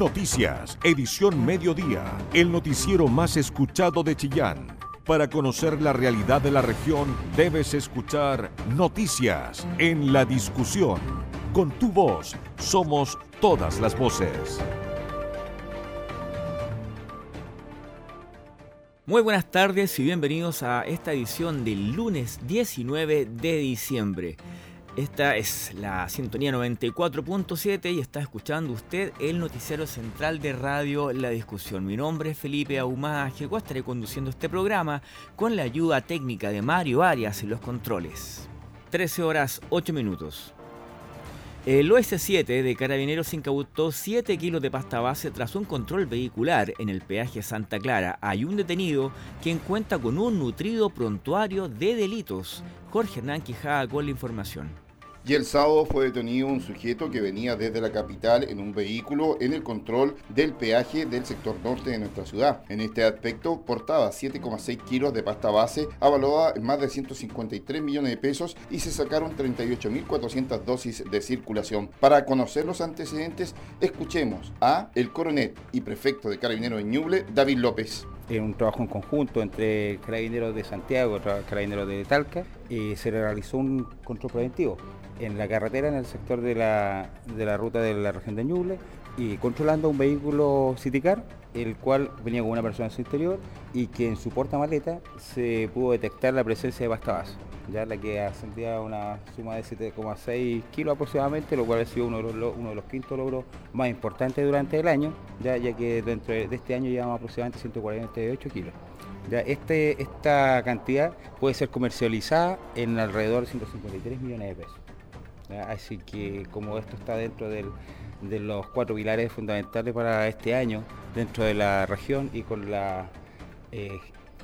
Noticias, edición mediodía, el noticiero más escuchado de Chillán. Para conocer la realidad de la región, debes escuchar Noticias en la discusión. Con tu voz, somos todas las voces. Muy buenas tardes y bienvenidos a esta edición del lunes 19 de diciembre. Esta es la sintonía 94.7 y está escuchando usted el noticiero central de radio La Discusión. Mi nombre es Felipe Ahumada estaré conduciendo este programa con la ayuda técnica de Mario Arias en los controles. 13 horas 8 minutos. El OS7 de Carabineros incautó 7 kilos de pasta base tras un control vehicular en el peaje Santa Clara. Hay un detenido quien cuenta con un nutrido prontuario de delitos. Jorge Hernán Quijada con la información. Y el sábado fue detenido un sujeto que venía desde la capital en un vehículo en el control del peaje del sector norte de nuestra ciudad. En este aspecto portaba 7,6 kilos de pasta base avaluada en más de 153 millones de pesos y se sacaron 38.400 dosis de circulación. Para conocer los antecedentes, escuchemos a el coronel y prefecto de Carabineros de Ñuble, David López en un trabajo en conjunto entre Carabineros de Santiago y Carabineros de Talca, y se realizó un control preventivo en la carretera en el sector de la, de la ruta de la región de Ñuble y controlando un vehículo Citicar, el cual venía con una persona en su interior y que en su portamaleta se pudo detectar la presencia de pasta base, ya la que ascendía a una suma de 7,6 kilos aproximadamente, lo cual ha sido uno de, los, uno quintos logros más importantes durante el año, ya, ya que dentro de este año llevamos aproximadamente 148 kilos. Ya este, esta cantidad puede ser comercializada en alrededor de 153 millones de pesos. Así que como esto está dentro de los cuatro pilares fundamentales para este año dentro de la región y con las eh,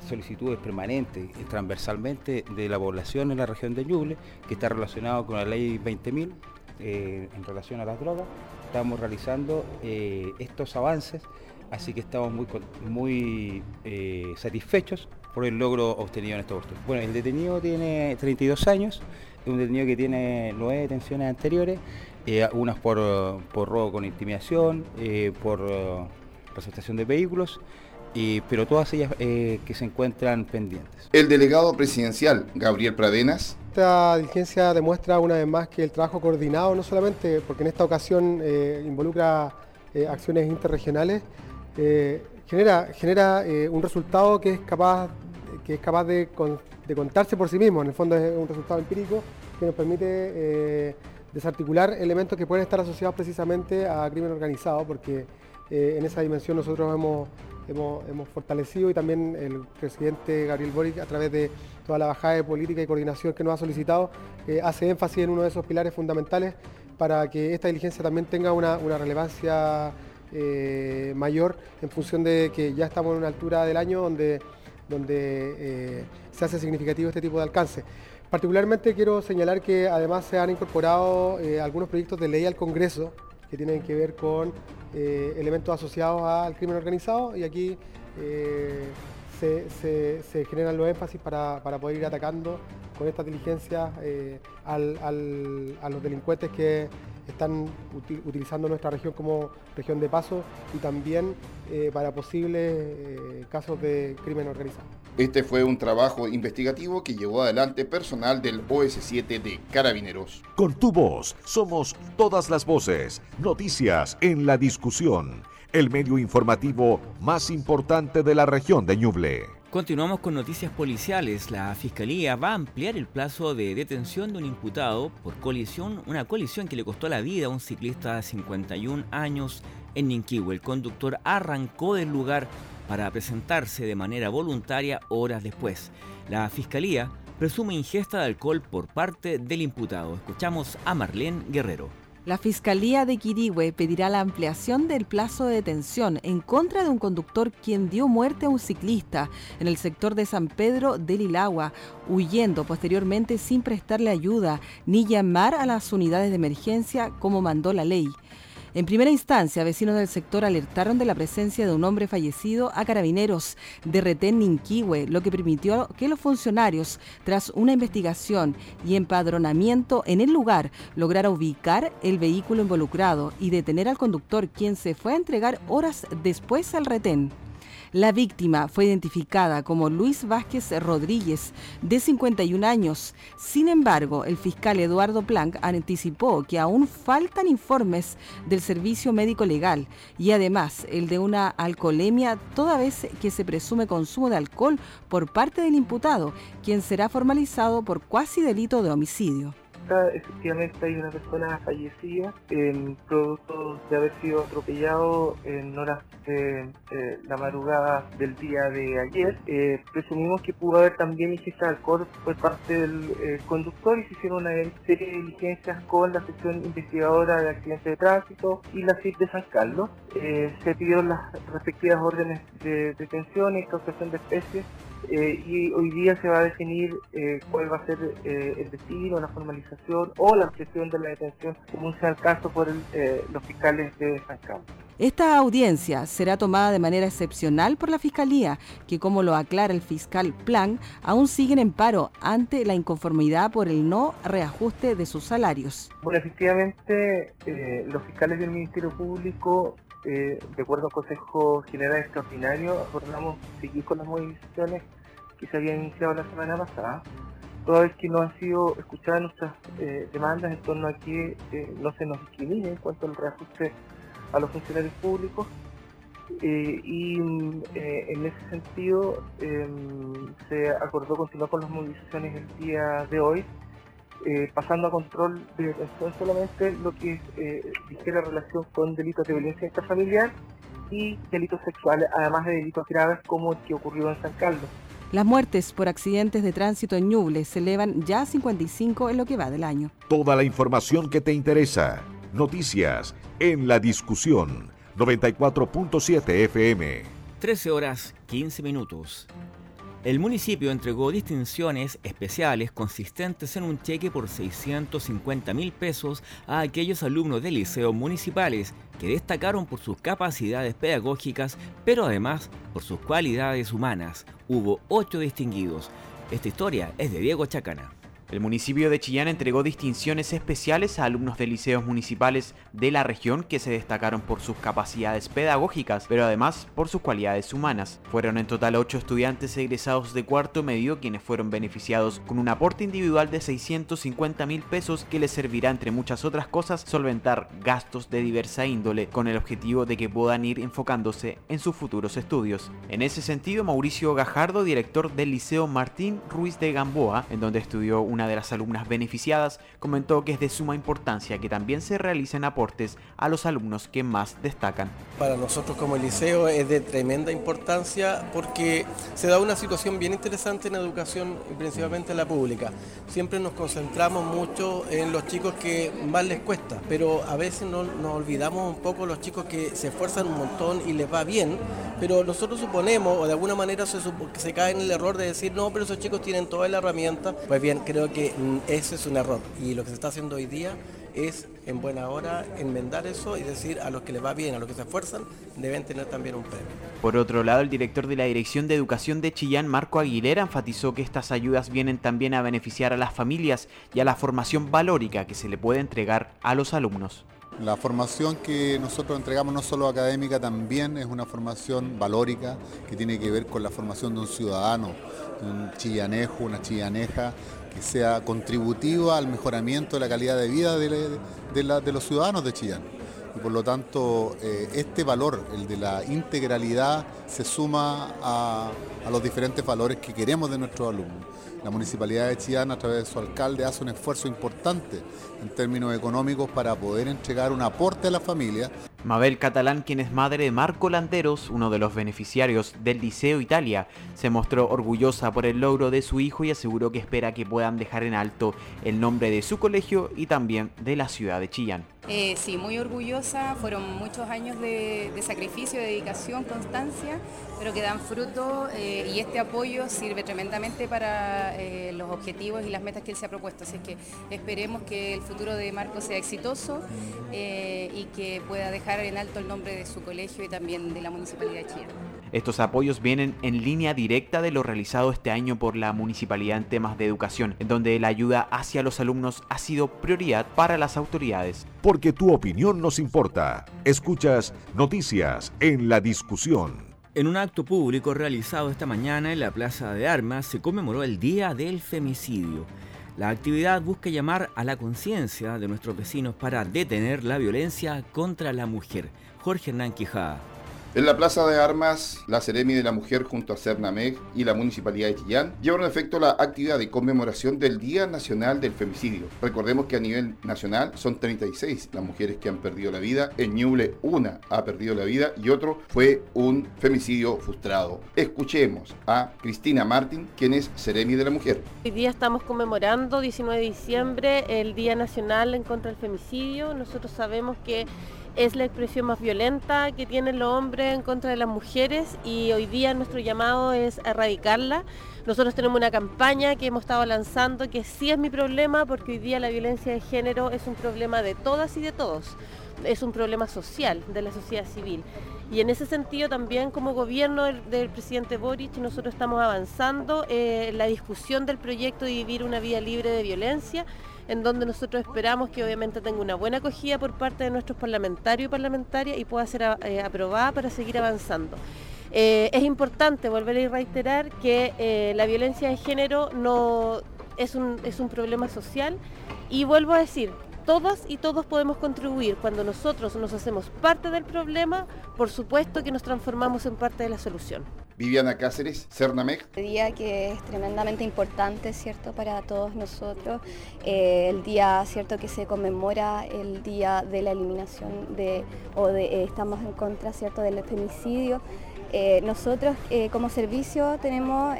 solicitudes permanentes transversalmente de la población en la región de Ñuble, que está relacionado con la ley 20.000 eh, en relación a las drogas, estamos realizando eh, estos avances, así que estamos muy, muy satisfechos por el logro obtenido en esta oportunidad. Bueno, el detenido tiene 32 años, un detenido que tiene nueve detenciones anteriores, eh, unas por, robo con intimidación, eh, por uh, presentación de vehículos, pero todas ellas eh, que se encuentran pendientes. El delegado presidencial, Gabriel Pradenas. Esta diligencia demuestra una vez más que el trabajo coordinado, no solamente porque en esta ocasión involucra acciones interregionales, genera, genera un resultado que es capaz, que es capaz de de contarse por sí mismo. En el fondo es un resultado empírico que nos permite eh, desarticular elementos que pueden estar asociados precisamente a crimen organizado, porque eh, en esa dimensión nosotros hemos, hemos, fortalecido y también el presidente Gabriel Boric, a través de toda la bajada de política y coordinación que nos ha solicitado, eh, hace énfasis en uno de esos pilares fundamentales para que esta diligencia también tenga una, relevancia mayor en función de que ya estamos en una altura del año donde donde eh, se hace significativo este tipo de alcance. Particularmente quiero señalar que además se han incorporado eh, algunos proyectos de ley al Congreso que tienen que ver con eh, elementos asociados al crimen organizado y aquí se, generan los énfasis para, poder ir atacando con estas diligencias a los delincuentes que están utilizando nuestra región como región de paso y también eh, para posibles eh, casos de crimen organizado. Este fue un trabajo investigativo que llevó adelante personal del OS7 de Carabineros. Con tu voz, somos todas las voces, noticias en la discusión, el medio informativo más importante de la región de Ñuble. Continuamos con noticias policiales. La Fiscalía va a ampliar el plazo de detención de un imputado por colisión, una colisión que le costó la vida a un ciclista de 51 años en Ninquihue. El conductor arrancó del lugar para presentarse de manera voluntaria horas después. La Fiscalía presume ingesta de alcohol por parte del imputado. Escuchamos a Marlene Guerrero. La Fiscalía de Quirihue pedirá la ampliación del plazo de detención en contra de un conductor quien dio muerte a un ciclista en el sector de San Pedro del Ilagua, huyendo posteriormente sin prestarle ayuda ni llamar a las unidades de emergencia como mandó la ley. En primera instancia, vecinos del sector alertaron de la presencia de un hombre fallecido a carabineros de retén Ninquihue, lo que permitió que los funcionarios, tras una investigación y empadronamiento en el lugar, lograra ubicar el vehículo involucrado y detener al conductor, quien se fue a entregar horas después al retén. La víctima fue identificada como Luis Vázquez Rodríguez, de 51 años. Sin embargo, el fiscal Eduardo Planck anticipó que aún faltan informes del servicio médico legal y además el de una alcoholemia toda vez que se presume consumo de alcohol por parte del imputado, quien será formalizado por cuasi delito de homicidio efectivamente hay una persona fallecida en producto de haber sido atropellado en horas de la madrugada del día de ayer. Eh, presumimos que pudo haber también ingesta de alcohol por parte del eh, conductor y se hicieron una serie de diligencias con la sección investigadora de accidentes de tránsito y la CIP de San Carlos. Eh, se pidieron las respectivas órdenes de detención y cautación de especies eh, y hoy día se va a definir eh, cuál va a ser eh, el destino, la formalización o la objeción de la detención, como sea el caso por los fiscales de San Carlos. Esta audiencia será tomada de manera excepcional por la Fiscalía, que como lo aclara el fiscal Plan, aún siguen en paro ante la inconformidad por el no reajuste de sus salarios. Bueno, efectivamente, los fiscales del Ministerio Público de acuerdo al Consejo General Extraordinario, acordamos seguir con las movilizaciones que se habían iniciado la semana pasada, toda vez que no han sido escuchadas nuestras eh, demandas en torno a que eh, no se nos discrimine en cuanto al reajuste a los funcionarios públicos. Eh, y en ese sentido em, se acordó continuar con las movilizaciones el día de hoy, pasando a control de detención solamente lo que dijera relación con delitos de violencia intrafamiliar y delitos sexuales, además de delitos graves como el que ocurrió en San Carlos. Las muertes por accidentes de tránsito en Ñuble se elevan ya a 55 en lo que va del año. Toda la información que te interesa. Noticias en la discusión. 94.7 FM. 13 horas 15 minutos. El municipio entregó distinciones especiales consistentes en un cheque por 650 mil pesos a aquellos alumnos de liceos municipales que destacaron por sus capacidades pedagógicas, pero además por sus cualidades humanas. Hubo ocho distinguidos. Esta historia es de Diego Chacana. El municipio de Chillán entregó distinciones especiales a alumnos de liceos municipales de la región que se destacaron por sus capacidades pedagógicas, pero además por sus cualidades humanas. Fueron en total ocho estudiantes egresados de cuarto medio quienes fueron beneficiados con un aporte individual de 650 mil pesos que les servirá, entre muchas otras cosas, solventar gastos de diversa índole con el objetivo de que puedan ir enfocándose en sus futuros estudios. En ese sentido, Mauricio Gajardo, director del Liceo Martín Ruiz de Gamboa, en donde estudió un una de las alumnas beneficiadas comentó que es de suma importancia que también se realicen aportes a los alumnos que más destacan. Para nosotros como liceo es de tremenda importancia porque se da una situación bien interesante en educación principalmente en la pública. Siempre nos concentramos mucho en los chicos que más les cuesta, pero a veces nos, olvidamos un poco los chicos que se esfuerzan un montón y les va bien, pero nosotros suponemos o de alguna manera se, se cae en el error de decir no, pero esos chicos tienen toda la herramienta. Pues bien, creo que mm, ese es un error y lo que se está haciendo hoy día es en buena hora enmendar eso y decir a los que les va bien, a los que se esfuerzan, deben tener también un premio. Por otro lado, el director de la Dirección de Educación de Chillán, Marco Aguilera, enfatizó que estas ayudas vienen también a beneficiar a las familias y a la formación valórica que se le puede entregar a los alumnos. La formación que nosotros entregamos no solo académica, también es una formación valórica que tiene que ver con la formación de un ciudadano, un chillanejo, una chillaneja que sea contributiva al mejoramiento de la calidad de vida de, los ciudadanos de Chillán. Y por lo tanto, eh, este valor, el de la integralidad, se suma a, a los diferentes valores que queremos de nuestros alumnos. La Municipalidad de Chillán, a través de su alcalde, hace un esfuerzo importante en términos económicos para poder entregar un aporte a la familia. Mabel Catalán, quien es madre de Marco Landeros, uno de los beneficiarios del Liceo Italia, se mostró orgullosa por el logro de su hijo y aseguró que espera que puedan dejar en alto el nombre de su colegio y también de la ciudad de Chillán. Eh, sí, muy orgullosa, fueron muchos años de, sacrificio, de dedicación, constancia, pero que dan fruto eh, y este apoyo sirve tremendamente para eh, los objetivos y las metas que él se ha propuesto. Así que esperemos que el futuro de Marco sea exitoso y que pueda dejar en alto el nombre de su colegio y también de la Municipalidad de Chillán. Estos apoyos vienen en línea directa de lo realizado este año por la municipalidad en temas de educación, en donde la ayuda hacia los alumnos ha sido prioridad para las autoridades. Porque tu opinión nos importa. Escuchas noticias en la discusión. En un acto público realizado esta mañana en la Plaza de Armas se conmemoró el Día del Femicidio. La actividad busca llamar a la conciencia de nuestros vecinos para detener la violencia contra la mujer. Jorge Hernán Quijada. En la Plaza de Armas, la Ceremi de la Mujer junto a Cernameg y la Municipalidad de Chillán llevaron a efecto la actividad de conmemoración del Día Nacional del Femicidio. Recordemos que a nivel nacional son 36 las mujeres que han perdido la vida. En Ñuble una ha perdido la vida y otro fue un femicidio frustrado. Escuchemos a Cristina Martín, quien es Ceremi de la Mujer. Hoy día estamos conmemorando 19 de diciembre el Día Nacional en contra del Femicidio. Nosotros sabemos que es la expresión más violenta que tienen los hombres en contra de las mujeres y hoy día nuestro llamado es erradicarla. Nosotros tenemos una campaña que hemos estado lanzando que sí es mi problema porque hoy día la violencia de género es un problema de todas y de todos. Es un problema social de la sociedad civil. Y en ese sentido también como gobierno del, presidente Boric nosotros estamos avanzando eh, la discusión del proyecto de vivir una vida libre de violencia en donde nosotros esperamos que obviamente tenga una buena acogida por parte de nuestros parlamentarios y parlamentarias y pueda ser eh, aprobada para seguir avanzando. Eh, es importante volver a reiterar que eh, la violencia de género no es un, es un problema social y vuelvo a decir, todas y todos podemos contribuir. Cuando nosotros nos hacemos parte del problema, por supuesto que nos transformamos en parte de la solución. Viviana Cáceres, Cernamec. Un día que es tremendamente importante, ¿cierto?, para todos nosotros. Eh, el día, ¿cierto?, que se conmemora el día de la eliminación de, o de, eh, estamos en contra, ¿cierto?, del femicidio. Eh, nosotros como servicio tenemos,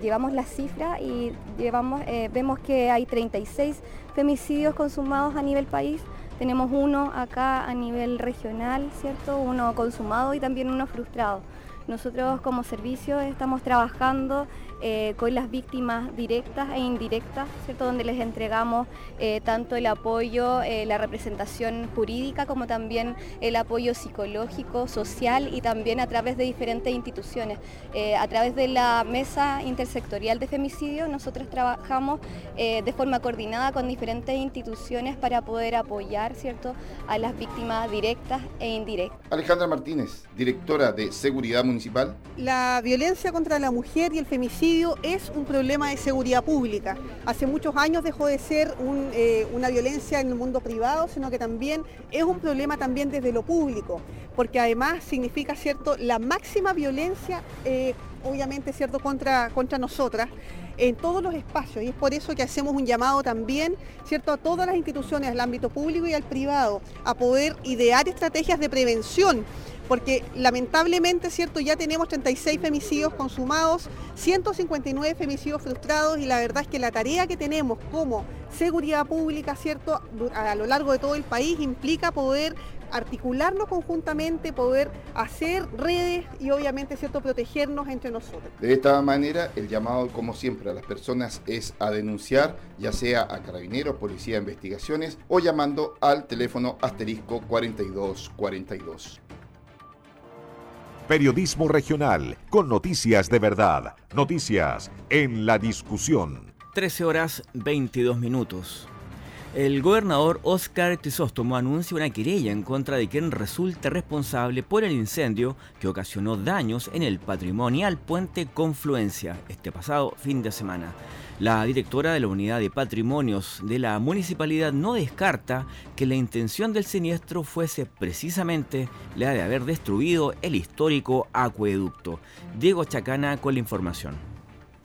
llevamos la cifra y llevamos, vemos que hay 36 femicidios consumados a nivel país. Tenemos uno acá a nivel regional, ¿cierto? Uno consumado y también uno frustrado. Nosotros como servicio estamos trabajando eh, con las víctimas directas e indirectas, ¿cierto? donde les entregamos eh, tanto el apoyo, eh, la representación jurídica, como también el apoyo psicológico, social y también a través de diferentes instituciones. a través de la Mesa Intersectorial de Femicidio, nosotros trabajamos de forma coordinada con diferentes instituciones para poder apoyar ¿cierto? a las víctimas directas e indirectas. Alejandra Martínez, directora de Seguridad Municipal. La violencia contra la mujer y el femicidio es un problema de seguridad pública. Hace muchos años dejó de ser eh, una violencia en el mundo privado, sino que también es un problema también desde lo público, porque además significa cierto la máxima violencia, eh, obviamente cierto contra, contra nosotras en todos los espacios. Y es por eso que hacemos un llamado también cierto a todas las instituciones del ámbito público y al privado a poder idear estrategias de prevención porque lamentablemente, ¿cierto? Ya tenemos 36 femicidios consumados, 159 femicidios frustrados y la verdad es que la tarea que tenemos como seguridad pública, ¿cierto? A lo largo de todo el país implica poder articularnos conjuntamente, poder hacer redes y obviamente cierto protegernos entre nosotros. De esta manera, el llamado, como siempre, a las personas es a denunciar, ya sea a carabineros, policía de investigaciones o llamando al teléfono asterisco 4242. Periodismo regional, con noticias de verdad. Noticias en la discusión. 13 horas 22 minutos. El gobernador Oscar Tisóstomo anuncia una querella en contra de quien resulte responsable por el incendio que ocasionó daños en el patrimonial puente Confluencia este pasado fin de semana. La directora de la Unidad de Patrimonios de la municipalidad no descarta que la intención del siniestro fuese precisamente la de haber destruido el histórico acueducto. Diego Chacana con la información.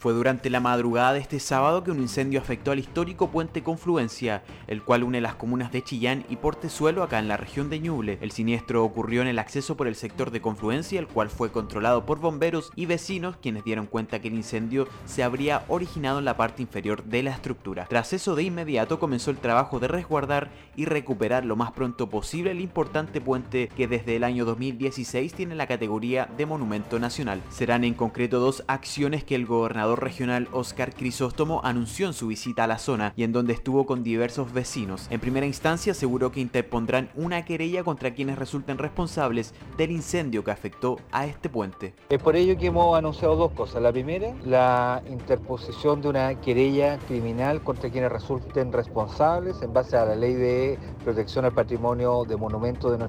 Fue durante la madrugada de este sábado que un incendio afectó al histórico puente Confluencia, el cual une las comunas de Chillán y Portezuelo acá en la región de Ñuble. El siniestro ocurrió en el acceso por el sector de Confluencia, el cual fue controlado por bomberos y vecinos quienes dieron cuenta que el incendio se habría originado en la parte inferior de la estructura. Tras eso de inmediato comenzó el trabajo de resguardar y recuperar lo más pronto posible el importante puente que desde el año 2016 tiene la categoría de monumento nacional. Serán en concreto dos acciones que el gobernador regional Oscar Crisóstomo anunció en su visita a la zona y en donde estuvo con diversos vecinos. En primera instancia aseguró que interpondrán una querella contra quienes resulten responsables del incendio que afectó a este puente. Es por ello que hemos anunciado dos cosas. La primera, la interposición de una querella criminal contra quienes resulten responsables en base a la ley de protección al patrimonio de monumentos de,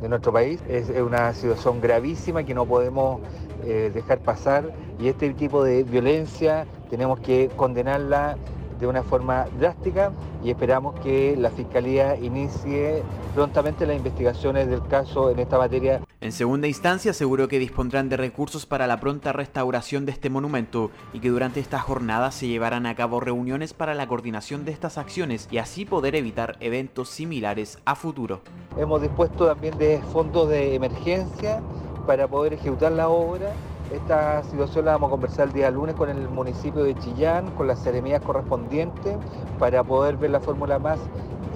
de nuestro país. Es una situación gravísima que no podemos eh, dejar pasar y este tipo de violencia tenemos que condenarla de una forma drástica y esperamos que la Fiscalía inicie prontamente las investigaciones del caso en esta materia. En segunda instancia aseguró que dispondrán de recursos para la pronta restauración de este monumento y que durante esta jornada se llevarán a cabo reuniones para la coordinación de estas acciones y así poder evitar eventos similares a futuro. Hemos dispuesto también de fondos de emergencia para poder ejecutar la obra esta situación la vamos a conversar el día lunes con el municipio de Chillán, con las seremías correspondientes, para poder ver la fórmula más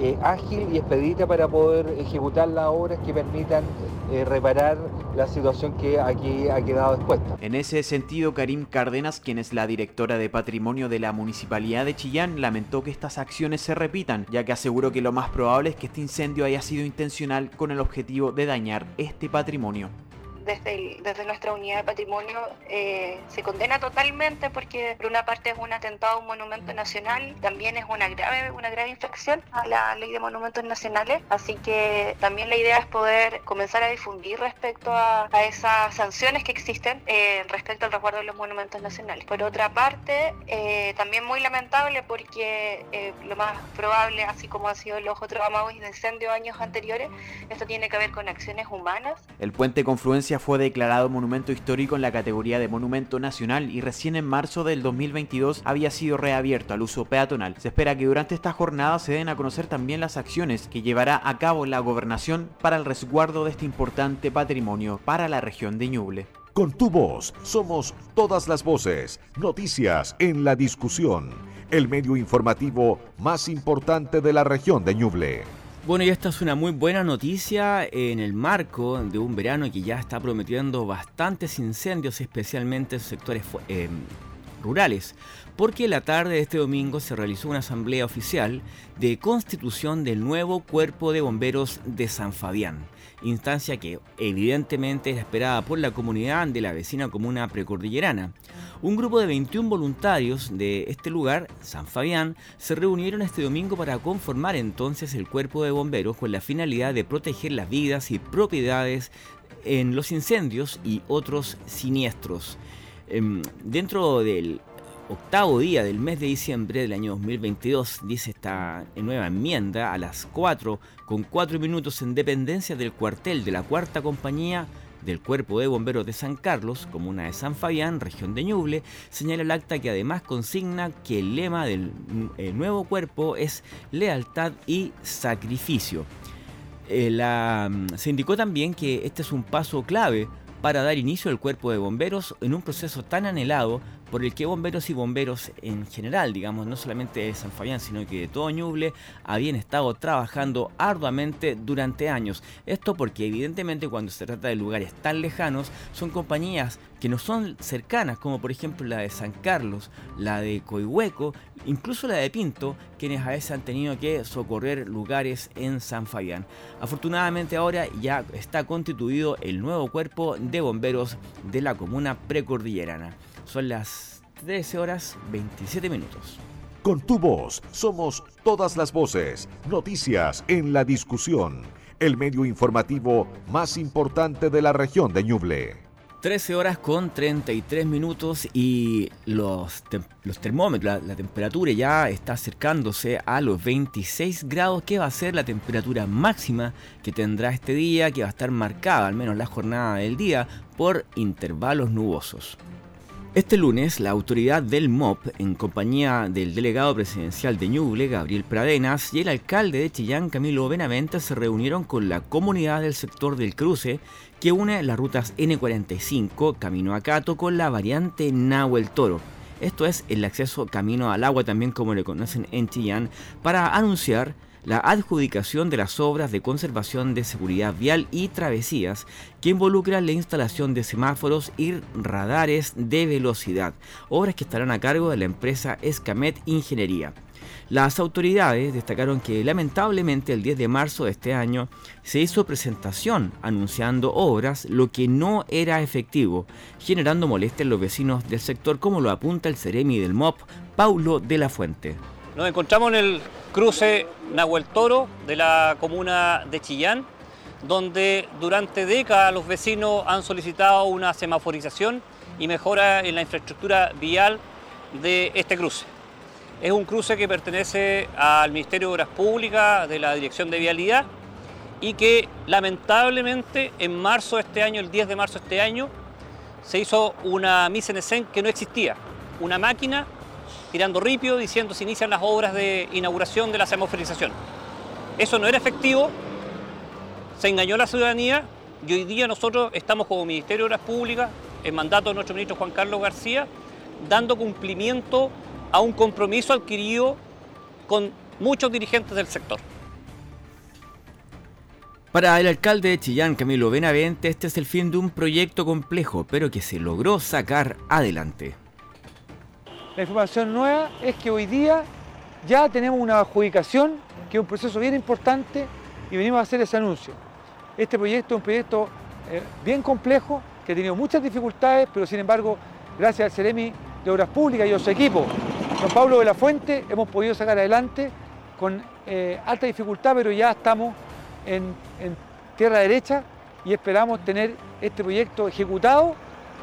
eh, ágil y expedita para poder ejecutar las obras que permitan eh, reparar la situación que aquí ha quedado expuesta. En ese sentido, Karim Cárdenas, quien es la directora de patrimonio de la Municipalidad de Chillán, lamentó que estas acciones se repitan, ya que aseguró que lo más probable es que este incendio haya sido intencional con el objetivo de dañar este patrimonio desde, nuestra unidad de patrimonio eh, se condena totalmente porque por una parte es un atentado a un monumento nacional, también es una grave, una grave infracción a la ley de monumentos nacionales, así que también la idea es poder comenzar a difundir respecto a, esas sanciones que existen eh, respecto al resguardo de los monumentos nacionales. Por otra parte, eh, también muy lamentable porque lo más probable, así como han sido los otros amagos de incendio años anteriores, esto tiene que ver con acciones humanas. El puente Confluencia fue declarado monumento histórico en la categoría de monumento nacional y recién en marzo del 2022 había sido reabierto al uso peatonal. Se espera que durante esta jornada se den a conocer también las acciones que llevará a cabo la gobernación para el resguardo de este importante patrimonio para la región de Ñuble. Con tu voz somos todas las voces, noticias en la discusión, el medio informativo más importante de la región de Ñuble. Bueno, y esta es una muy buena noticia en el marco de un verano que ya está prometiendo bastantes incendios, especialmente en sectores eh, rurales, porque la tarde de este domingo se realizó una asamblea oficial de constitución del nuevo cuerpo de bomberos de San Fabián instancia que evidentemente es esperada por la comunidad de la vecina comuna precordillerana. Un grupo de 21 voluntarios de este lugar, San Fabián, se reunieron este domingo para conformar entonces el cuerpo de bomberos con la finalidad de proteger las vidas y propiedades en los incendios y otros siniestros. Em, dentro del octavo día del mes de diciembre del año 2022, dice esta nueva enmienda, a las 4 con 4 minutos en dependencia del cuartel de la cuarta compañía del Cuerpo de Bomberos de San Carlos, comuna de San Fabián, región de Ñuble, señala el acta que además consigna que el lema del nuevo cuerpo es lealtad y sacrificio. Eh, mm, se indicó también que este es un paso clave para dar inicio al cuerpo de bomberos en un proceso tan anhelado por el que bomberos y bomberos en general, digamos, no solamente de San Fabián, sino que de todo Ñuble, habían estado trabajando arduamente durante años. Esto porque evidentemente cuando se trata de lugares tan lejanos, son compañías que no son cercanas, como por ejemplo la de San Carlos, la de Coihueco, incluso la de Pinto, quienes a veces han tenido que socorrer lugares en San Fabián. Afortunadamente ahora ya está constituido el nuevo cuerpo de bomberos de la comuna precordillerana. Son las 13 horas 27 minutos. Con tu voz somos todas las voces, noticias en la discusión, el medio informativo más importante de la región de Ñuble. 13 horas con 33 minutos y los, los termómetros, la, temperatura ya está acercándose a los 26 grados, que va a ser la temperatura máxima que tendrá este día, que va a estar marcada, al menos la jornada del día, por intervalos nubosos. Este lunes, la autoridad del MOP, en compañía del delegado presidencial de Ñuble, Gabriel Pradenas, y el alcalde de Chillán, Camilo Benavente, se reunieron con la comunidad del sector del cruce que une las rutas N45, camino a Cato, con la variante Nahuel Toro. Esto es el acceso camino al agua, también como le conocen en Chillán, para anunciar la adjudicación de las obras de conservación de seguridad vial y travesías que involucran la instalación de semáforos y radares de velocidad, obras que estarán a cargo de la empresa Escamet Ingeniería. Las autoridades destacaron que lamentablemente el 10 de marzo de este año se hizo presentación anunciando obras, lo que no era efectivo, generando molestia en los vecinos del sector como lo apunta el Ceremi del MOP, Paulo de la Fuente. Nos encontramos en el cruce Nahuel Toro de la comuna de Chillán, donde durante décadas los vecinos han solicitado una semaforización y mejora en la infraestructura vial de este cruce. Es un cruce que pertenece al Ministerio de Obras Públicas, de la Dirección de Vialidad, y que lamentablemente en marzo de este año, el 10 de marzo de este año, se hizo una mise en que no existía. Una máquina tirando ripio, diciendo se inician las obras de inauguración de la semaforización. Eso no era efectivo, se engañó la ciudadanía y hoy día nosotros estamos como Ministerio de Obras Públicas, en mandato de nuestro ministro Juan Carlos García, dando cumplimiento a un compromiso adquirido con muchos dirigentes del sector. Para el alcalde de Chillán, Camilo Benavente, este es el fin de un proyecto complejo, pero que se logró sacar adelante. La información nueva es que hoy día ya tenemos una adjudicación, que es un proceso bien importante, y venimos a hacer ese anuncio. Este proyecto es un proyecto eh, bien complejo, que ha tenido muchas dificultades, pero sin embargo, gracias al Ceremi de Obras Públicas y a su equipo, don Pablo de la Fuente, hemos podido sacar adelante con eh, alta dificultad, pero ya estamos en, en tierra derecha y esperamos tener este proyecto ejecutado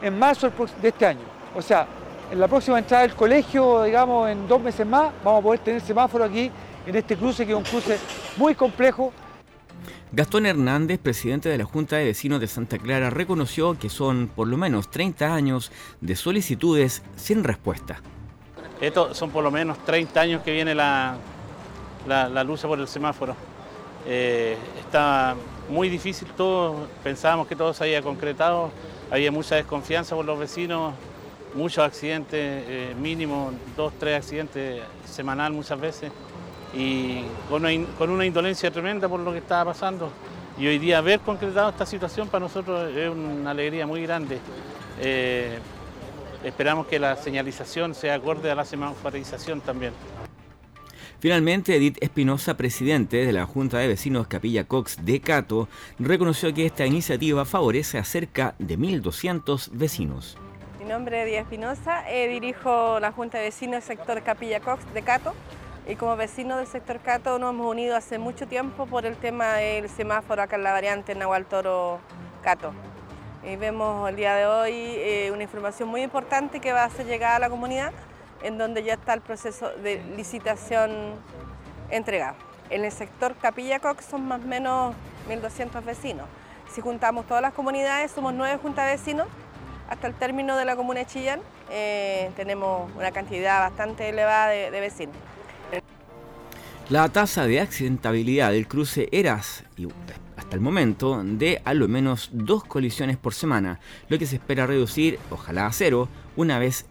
en marzo de este año. O sea, en la próxima entrada del colegio, digamos, en dos meses más, vamos a poder tener semáforo aquí en este cruce, que es un cruce muy complejo. Gastón Hernández, presidente de la Junta de Vecinos de Santa Clara, reconoció que son por lo menos 30 años de solicitudes sin respuesta. Estos son por lo menos 30 años que viene la, la, lucha por el semáforo. Eh, está muy difícil todo, pensábamos que todo se había concretado, había mucha desconfianza por los vecinos, muchos accidentes, eh, mínimo dos, tres accidentes semanal muchas veces y con una, indolencia tremenda por lo que estaba pasando. Y hoy día haber concretado esta situación para nosotros es una alegría muy grande. Eh, esperamos que la señalización sea acorde a la semaforización también. Finalmente, Edith Espinosa, presidente de la Junta de Vecinos Capilla Cox de Cato, reconoció que esta iniciativa favorece a cerca de 1.200 vecinos. Nombre es Díaz Espinosa, eh, dirijo la Junta de Vecinos del sector Capilla Cox de Cato y como vecinos del sector Cato nos hemos unido hace mucho tiempo por el tema del semáforo acá en la variante Nahual Toro Cato. Y vemos el día de hoy eh, una información muy importante que va a ser llegada a la comunidad en donde ya está el proceso de licitación entregado. En el sector Capilla Cox son más o menos 1.200 vecinos. Si juntamos todas las comunidades, somos nueve juntas de vecinos hasta el término de la comuna de Chillán eh, tenemos una cantidad bastante elevada de, vecinos. La tasa de accidentabilidad del cruce era, hasta el momento, de a lo menos dos colisiones por semana, lo que se espera reducir, ojalá a cero, una vez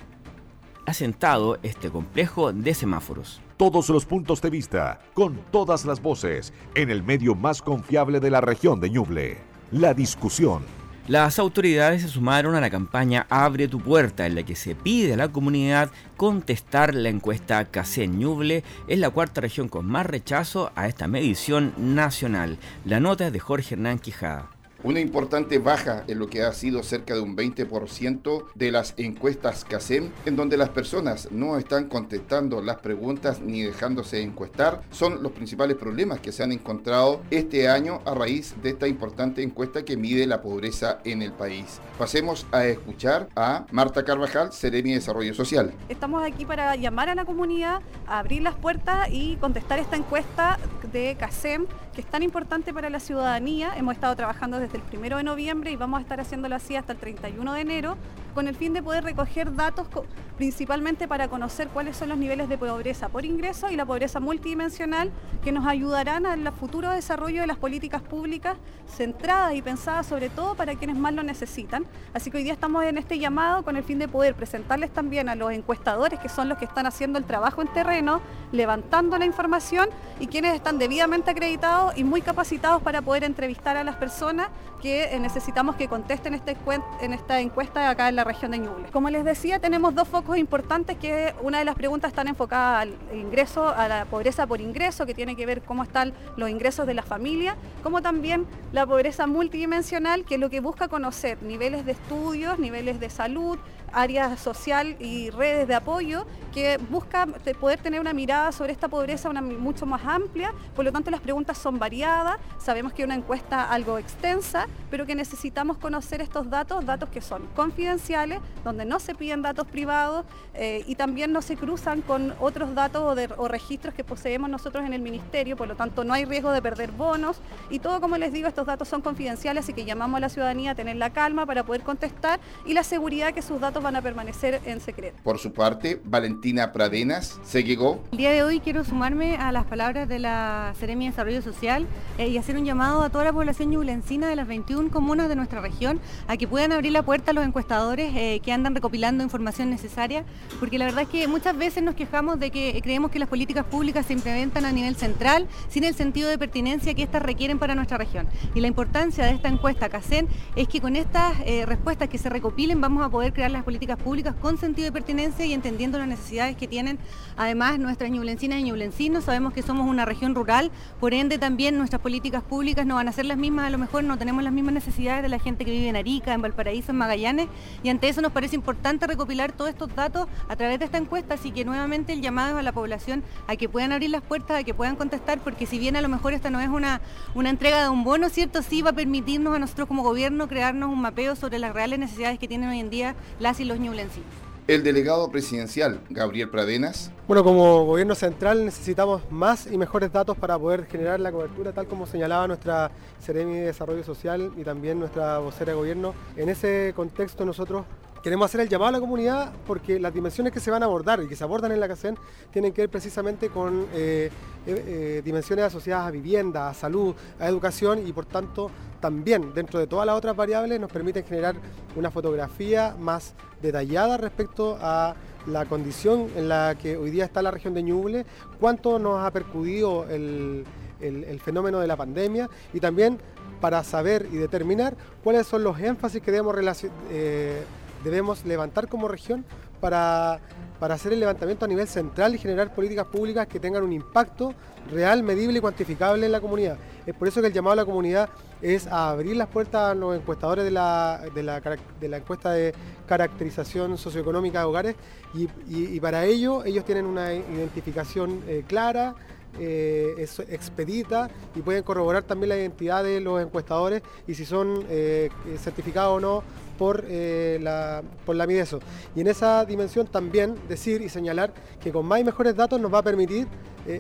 asentado este complejo de semáforos. Todos los puntos de vista, con todas las voces, en el medio más confiable de la región de Ñuble. La discusión las autoridades se sumaron a la campaña Abre tu puerta, en la que se pide a la comunidad contestar la encuesta Casen Ñuble, es la cuarta región con más rechazo a esta medición nacional. La nota es de Jorge Hernán Quijada. Una importante baja en lo que ha sido cerca de un 20% de las encuestas CASEM, en donde las personas no están contestando las preguntas ni dejándose encuestar, son los principales problemas que se han encontrado este año a raíz de esta importante encuesta que mide la pobreza en el país. Pasemos a escuchar a Marta Carvajal, Seremi de Desarrollo Social. Estamos aquí para llamar a la comunidad, a abrir las puertas y contestar esta encuesta de CASEM, que es tan importante para la ciudadanía. Hemos estado trabajando desde el primero de noviembre y vamos a estar haciéndolo así hasta el 31 de enero con el fin de poder recoger datos principalmente para conocer cuáles son los niveles de pobreza por ingreso y la pobreza multidimensional que nos ayudarán al futuro desarrollo de las políticas públicas centradas y pensadas sobre todo para quienes más lo necesitan. Así que hoy día estamos en este llamado con el fin de poder presentarles también a los encuestadores que son los que están haciendo el trabajo en terreno, levantando la información y quienes están debidamente acreditados y muy capacitados para poder entrevistar a las personas que necesitamos que contesten este en esta encuesta acá en la región de Ñuble. Como les decía, tenemos dos focos importantes que una de las preguntas están enfocadas al ingreso, a la pobreza por ingreso, que tiene que ver cómo están los ingresos de la familia, como también la pobreza multidimensional, que es lo que busca conocer niveles de estudios, niveles de salud, área social y redes de apoyo que busca poder tener una mirada sobre esta pobreza mucho más amplia, por lo tanto las preguntas son variadas, sabemos que es una encuesta algo extensa, pero que necesitamos conocer estos datos, datos que son confidenciales, donde no se piden datos privados eh, y también no se cruzan con otros datos o, o registros que poseemos nosotros en el Ministerio, por lo tanto no hay riesgo de perder bonos. Y todo, como les digo, estos datos son confidenciales, así que llamamos a la ciudadanía a tener la calma para poder contestar y la seguridad que sus datos van a permanecer en secreto. Por su parte, Valentina Pradenas se llegó. El día de hoy quiero sumarme a las palabras de la Seremi de Desarrollo Social eh, y hacer un llamado a toda la población ñublencina de las 21 comunas de nuestra región a que puedan abrir la puerta a los encuestadores eh, que andan recopilando información necesaria, porque la verdad es que muchas veces nos quejamos de que creemos que las políticas públicas se implementan a nivel central sin el sentido de pertinencia que éstas requieren para nuestra región. Y la importancia de esta encuesta CACEN es que con estas eh, respuestas que se recopilen vamos a poder crear las políticas públicas con sentido de pertinencia y entendiendo las necesidades que tienen además nuestras ñublencinas y ñublencinos. Sabemos que somos una región rural, por ende también nuestras políticas públicas no van a ser las mismas, a lo mejor no tenemos las mismas necesidades de la gente que vive en Arica, en Valparaíso, en Magallanes, y ante eso nos parece importante recopilar todos estos datos a través de esta encuesta, así que nuevamente el llamado a la población a que puedan abrir las puertas, a que puedan contestar, porque si bien a lo mejor esta no es una, una entrega de un bono, ¿cierto? Sí va a permitirnos a nosotros como gobierno crearnos un mapeo sobre las reales necesidades que tienen hoy en día las y los ñublencinos. El delegado presidencial, Gabriel Pradenas. Bueno, como gobierno central necesitamos más y mejores datos para poder generar la cobertura, tal como señalaba nuestra Seremi de Desarrollo Social y también nuestra vocera de gobierno. En ese contexto nosotros queremos hacer el llamado a la comunidad porque las dimensiones que se van a abordar y que se abordan en la CACEN tienen que ver precisamente con eh, eh, eh, dimensiones asociadas a vivienda, a salud, a educación y por tanto también dentro de todas las otras variables nos permiten generar una fotografía más detallada respecto a la condición en la que hoy día está la región de Ñuble, cuánto nos ha percudido el, fenómeno de la pandemia y también para saber y determinar cuáles son los énfasis que debemos eh, debemos levantar como región para, hacer el levantamiento a nivel central y generar políticas públicas que tengan un impacto real, medible y cuantificable en la comunidad. Es por eso que el llamado a la comunidad es a abrir las puertas a los encuestadores de la, de la, encuesta de caracterización socioeconómica de hogares y, para ello ellos tienen una identificación eh, clara, eh, es expedita y pueden corroborar también la identidad de los encuestadores y si son eh, certificados o no por, eh, la, por la Mideso. Y en esa dimensión también decir y señalar que con más y mejores datos nos va a permitir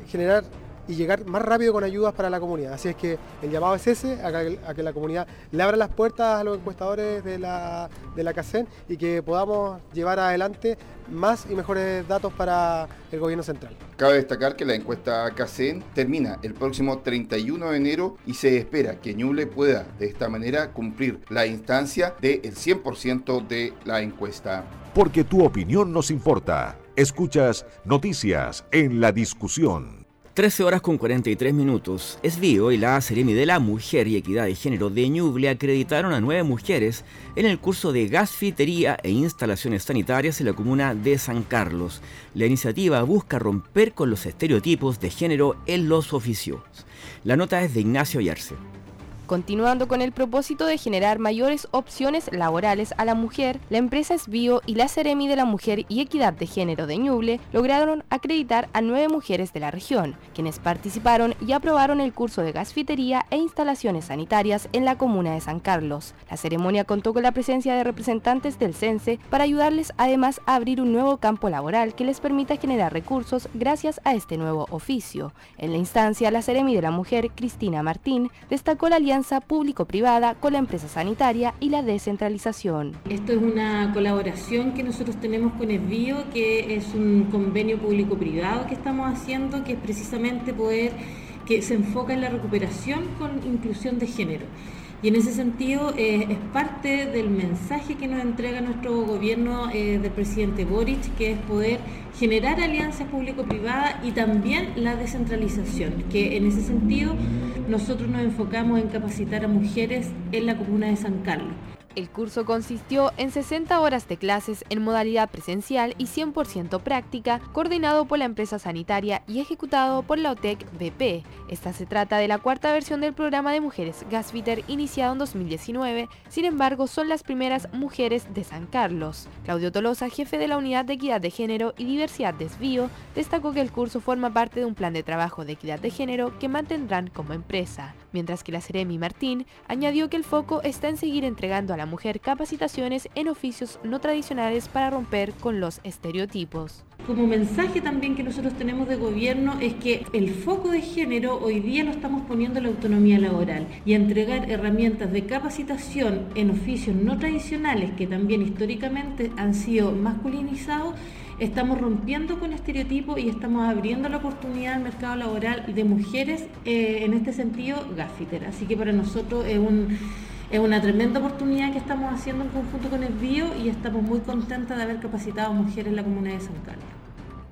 generar y llegar más rápido con ayudas para la comunidad. Así es que el llamado es ese, a que, la comunidad le abra las puertas a los encuestadores de la, de la CACEN y que podamos llevar adelante más y mejores datos para el gobierno central. Cabe destacar que la encuesta CACEN termina el próximo 31 de enero y se espera que Ñuble pueda de esta manera cumplir la instancia del 100% de la encuesta. Porque tu opinión nos importa. Escuchas noticias en la discusión. 13 horas con 43 minutos. Esbio y la Seremi de la Mujer y Equidad de Género de Ñuble acreditaron a nueve mujeres en el curso de gasfitería e instalaciones sanitarias en la comuna de San Carlos. La iniciativa busca romper con los estereotipos de género en los oficios. La nota es de Ignacio Ayarse. Continuando con el propósito de generar mayores opciones laborales a la mujer, la empresa Esbio y la Ceremi de la Mujer y Equidad de Género de Ñuble lograron acreditar a nueve mujeres de la región, quienes participaron y aprobaron el curso de gasfitería e instalaciones sanitarias en la comuna de San Carlos. La ceremonia contó con la presencia de representantes del CENSE para ayudarles además a abrir un nuevo campo laboral que les permita generar recursos gracias a este nuevo oficio. En la instancia, la Ceremi de la Mujer, Cristina Martín, destacó la alianza público-privada con la empresa sanitaria y la descentralización. Esto es una colaboración que nosotros tenemos con Esbio, que es un convenio público-privado que estamos haciendo, que es precisamente poder que se enfoca en la recuperación con inclusión de género. Y en ese sentido eh, es parte del mensaje que nos entrega nuestro gobierno eh, del presidente Boric, que es poder generar alianzas público-privadas y también la descentralización, que en ese sentido nosotros nos enfocamos en capacitar a mujeres en la comuna de San Carlos. El curso consistió en 60 horas de clases en modalidad presencial y 100% práctica, coordinado por la empresa sanitaria y ejecutado por la OTEC BP. Esta se trata de la cuarta versión del programa de mujeres Gasviter iniciado en 2019, sin embargo son las primeras mujeres de San Carlos. Claudio Tolosa, jefe de la Unidad de Equidad de Género y Diversidad Desvío, destacó que el curso forma parte de un plan de trabajo de equidad de género que mantendrán como empresa mientras que la Seremi Martín añadió que el foco está en seguir entregando a la mujer capacitaciones en oficios no tradicionales para romper con los estereotipos. Como mensaje también que nosotros tenemos de gobierno es que el foco de género hoy día lo estamos poniendo en la autonomía laboral y entregar herramientas de capacitación en oficios no tradicionales que también históricamente han sido masculinizados estamos rompiendo con estereotipos y estamos abriendo la oportunidad al mercado laboral de mujeres, eh, en este sentido, gaffiter. Así que para nosotros es, una tremenda oportunidad que estamos haciendo en conjunto con el BIO y estamos muy contentas de haber capacitado mujeres en la comunidad de San Carlos.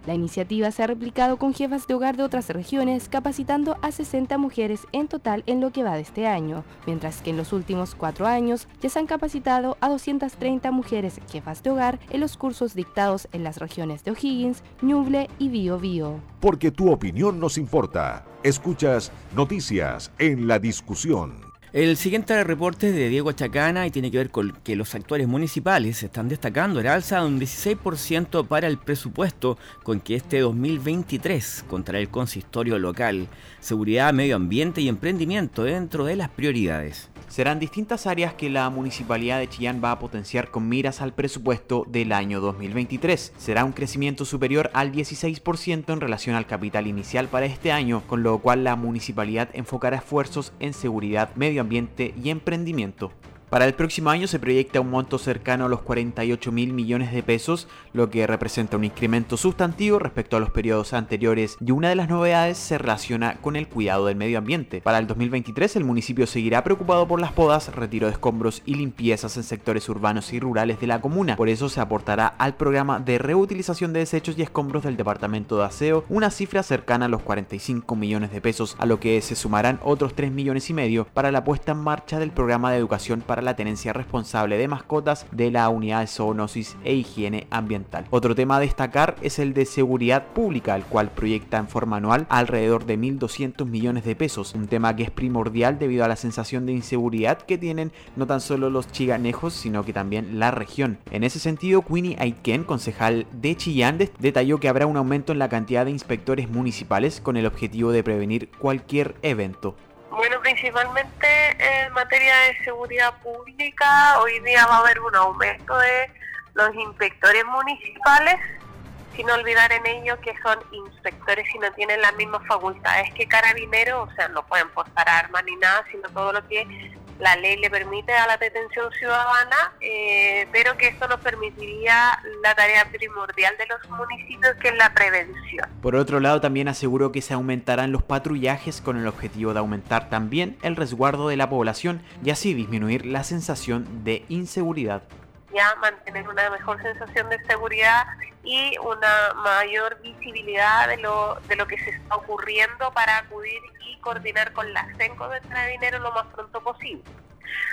La iniciativa se ha replicado con jefas de hogar de otras regiones, capacitando a 60 mujeres en total en lo que va de este año, mientras que en los últimos cuatro años ya se han capacitado a 230 mujeres jefas de hogar en los cursos dictados en las regiones de O'Higgins, Ñuble y Bio Bio. Porque tu opinión nos importa. Escuchas Noticias en la Discusión. El siguiente reporte es de Diego Chacana y tiene que ver con que los actores municipales están destacando el alza de un 16% para el presupuesto con que este 2023 contra el consistorio local, seguridad, medio ambiente y emprendimiento dentro de las prioridades. Serán distintas áreas que la Municipalidad de Chillán va a potenciar con miras al presupuesto del año 2023. Será un crecimiento superior al 16% en relación al capital inicial para este año, con lo cual la Municipalidad enfocará esfuerzos en seguridad, medio ambiente y emprendimiento. Para el próximo año se proyecta un monto cercano a los 48 mil millones de pesos, lo que representa un incremento sustantivo respecto a los periodos anteriores y una de las novedades se relaciona con el cuidado del medio ambiente. Para el 2023 el municipio seguirá preocupado por las podas, retiro de escombros y limpiezas en sectores urbanos y rurales de la comuna. Por eso se aportará al programa de reutilización de desechos y escombros del departamento de aseo una cifra cercana a los 45 millones de pesos, a lo que se sumarán otros 3 millones y medio para la puesta en marcha del programa de educación para la tenencia responsable de mascotas de la unidad de zoonosis e higiene ambiental. Otro tema a destacar es el de seguridad pública, el cual proyecta en forma anual alrededor de 1.200 millones de pesos, un tema que es primordial debido a la sensación de inseguridad que tienen no tan solo los chiganejos, sino que también la región. En ese sentido, Queenie Aiken, concejal de Chillán, detalló que habrá un aumento en la cantidad de inspectores municipales con el objetivo de prevenir cualquier evento. Bueno, principalmente en materia de seguridad pública, hoy día va a haber un aumento de los inspectores municipales, sin olvidar en ello que son inspectores y no tienen las mismas facultades que carabineros, o sea, no pueden portar armas ni nada, sino todo lo que la ley le permite a la detención ciudadana, eh, pero que esto nos permitiría la tarea primordial de los municipios, que es la prevención. Por otro lado, también aseguró que se aumentarán los patrullajes con el objetivo de aumentar también el resguardo de la población y así disminuir la sensación de inseguridad ya mantener una mejor sensación de seguridad y una mayor visibilidad de lo, de lo que se está ocurriendo para acudir y coordinar con la CENCO de Carabineros lo más pronto posible.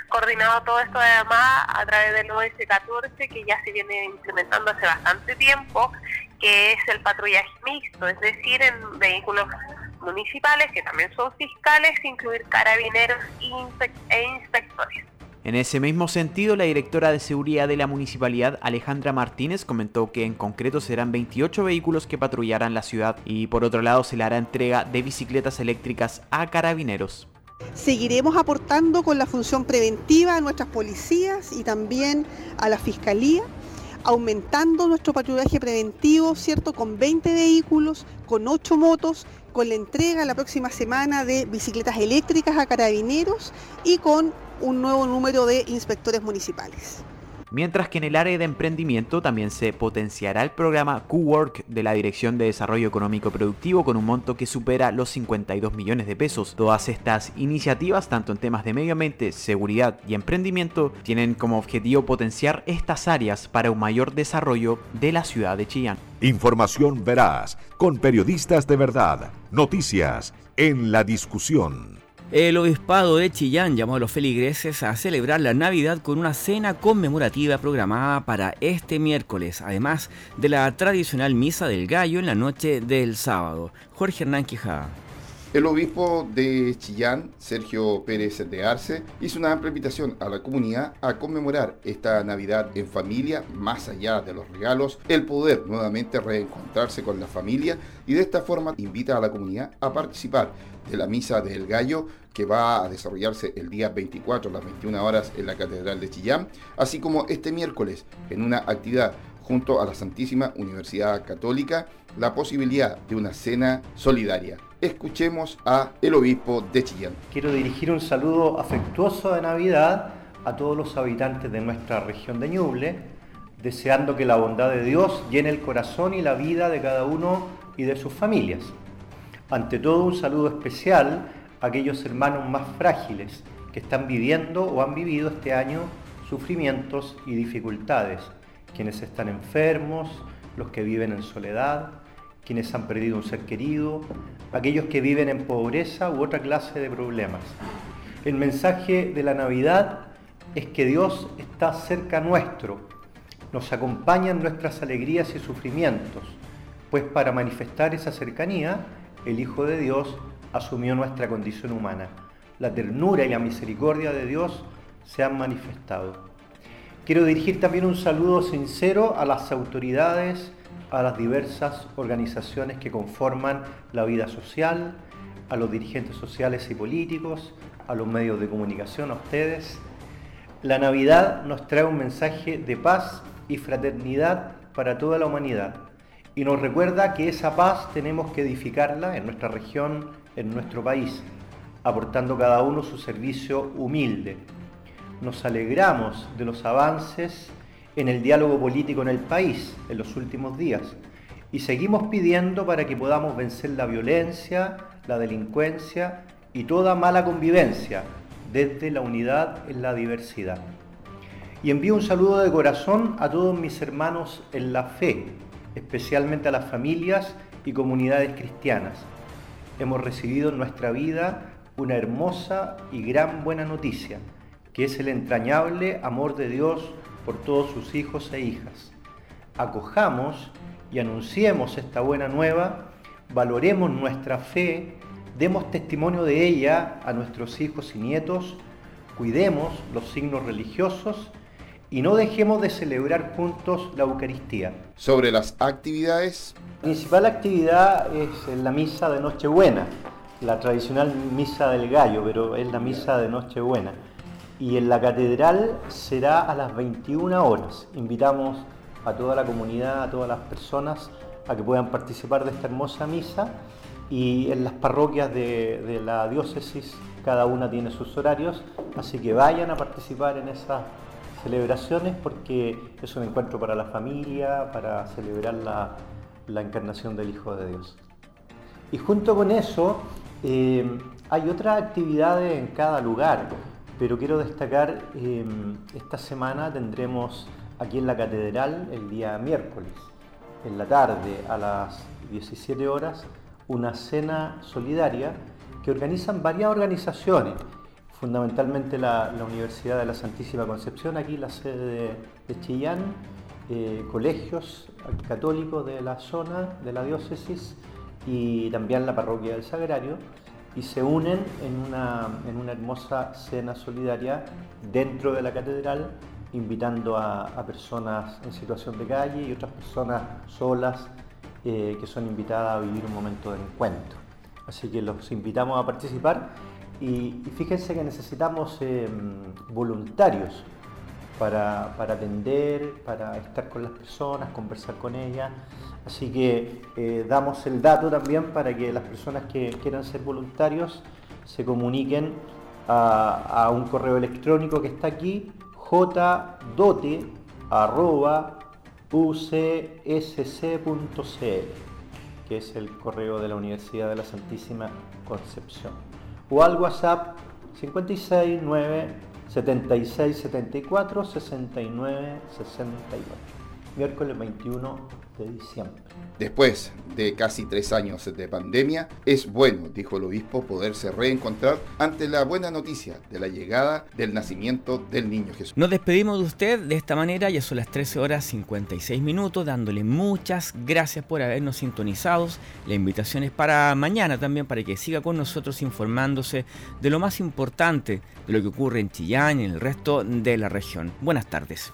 Coordinado todo esto además a través del OS-14 que ya se viene implementando hace bastante tiempo, que es el patrullaje mixto, es decir, en vehículos municipales que también son fiscales, incluir carabineros e inspectores. En ese mismo sentido, la directora de seguridad de la municipalidad, Alejandra Martínez, comentó que en concreto serán 28 vehículos que patrullarán la ciudad y por otro lado se le hará entrega de bicicletas eléctricas a carabineros. Seguiremos aportando con la función preventiva a nuestras policías y también a la fiscalía aumentando nuestro patrullaje preventivo, ¿cierto? Con 20 vehículos, con 8 motos, con la entrega la próxima semana de bicicletas eléctricas a carabineros y con un nuevo número de inspectores municipales mientras que en el área de emprendimiento también se potenciará el programa Q-Work de la Dirección de Desarrollo Económico Productivo con un monto que supera los 52 millones de pesos. Todas estas iniciativas, tanto en temas de medio ambiente, seguridad y emprendimiento, tienen como objetivo potenciar estas áreas para un mayor desarrollo de la ciudad de Chillán. Información veraz, con periodistas de verdad, noticias en la discusión. El obispado de Chillán llamó a los feligreses a celebrar la Navidad con una cena conmemorativa programada para este miércoles, además de la tradicional misa del gallo en la noche del sábado. Jorge Hernán Quijada. El obispo de Chillán, Sergio Pérez de Arce, hizo una amplia invitación a la comunidad a conmemorar esta Navidad en familia, más allá de los regalos, el poder nuevamente reencontrarse con la familia y de esta forma invita a la comunidad a participar de la Misa del Gallo que va a desarrollarse el día 24 a las 21 horas en la Catedral de Chillán, así como este miércoles en una actividad junto a la Santísima Universidad Católica la posibilidad de una cena solidaria. Escuchemos a el obispo de Chillán. Quiero dirigir un saludo afectuoso de Navidad a todos los habitantes de nuestra región de Ñuble, deseando que la bondad de Dios llene el corazón y la vida de cada uno y de sus familias. Ante todo, un saludo especial a aquellos hermanos más frágiles que están viviendo o han vivido este año sufrimientos y dificultades, quienes están enfermos, los que viven en soledad, quienes han perdido un ser querido, aquellos que viven en pobreza u otra clase de problemas. El mensaje de la Navidad es que Dios está cerca nuestro, nos acompaña en nuestras alegrías y sufrimientos, pues para manifestar esa cercanía, el Hijo de Dios asumió nuestra condición humana. La ternura y la misericordia de Dios se han manifestado. Quiero dirigir también un saludo sincero a las autoridades, a las diversas organizaciones que conforman la vida social, a los dirigentes sociales y políticos, a los medios de comunicación, a ustedes. La Navidad nos trae un mensaje de paz y fraternidad para toda la humanidad y nos recuerda que esa paz tenemos que edificarla en nuestra región, en nuestro país, aportando cada uno su servicio humilde. Nos alegramos de los avances en el diálogo político en el país en los últimos días y seguimos pidiendo para que podamos vencer la violencia, la delincuencia y toda mala convivencia desde la unidad en la diversidad. Y envío un saludo de corazón a todos mis hermanos en la fe, especialmente a las familias y comunidades cristianas. Hemos recibido en nuestra vida una hermosa y gran buena noticia, que es el entrañable amor de Dios por todos sus hijos e hijas. Acojamos y anunciemos esta buena nueva, valoremos nuestra fe, demos testimonio de ella a nuestros hijos y nietos, cuidemos los signos religiosos y no dejemos de celebrar juntos la Eucaristía. Sobre las actividades. La principal actividad es la misa de Nochebuena, la tradicional misa del gallo, pero es la misa de Nochebuena y en la catedral será a las 21 horas. Invitamos a toda la comunidad, a todas las personas a que puedan participar de esta hermosa misa y en las parroquias de, la diócesis cada una tiene sus horarios, así que vayan a participar en esas celebraciones porque es un encuentro para la familia, para celebrar la, encarnación del Hijo de Dios. Y junto con eso eh, hay otras actividades en cada lugar pero quiero destacar, em, esta semana tendremos aquí en la catedral el día miércoles, en la tarde a las 17 horas, una cena solidaria que organizan varias organizaciones, fundamentalmente la, Universidad de la Santísima Concepción, aquí la sede de, Chillán, eh, colegios católicos de la zona, de la diócesis y también la parroquia del Sagrario y se unen en una, en una hermosa cena solidaria dentro de la catedral, invitando a, personas en situación de calle y otras personas solas eh, que son invitadas a vivir un momento de encuentro. Así que los invitamos a participar y, fíjense que necesitamos em, voluntarios para, atender, para estar con las personas, conversar con ellas. Así que eh, damos el dato también para que las personas que quieran ser voluntarios se comuniquen a, un correo electrónico que está aquí, jdote.ucsc.cl, que es el correo de la Universidad de la Santísima Concepción. O al WhatsApp 569 76 74 69 69. Miércoles 21 de diciembre. Después de casi tres años de pandemia, es bueno, dijo el obispo, poderse reencontrar ante la buena noticia de la llegada del nacimiento del niño Jesús. Nos despedimos de usted de esta manera, ya son las 13 horas 56 minutos, dándole muchas gracias por habernos sintonizado. La invitación es para mañana también, para que siga con nosotros informándose de lo más importante de lo que ocurre en Chillán y en el resto de la región. Buenas tardes.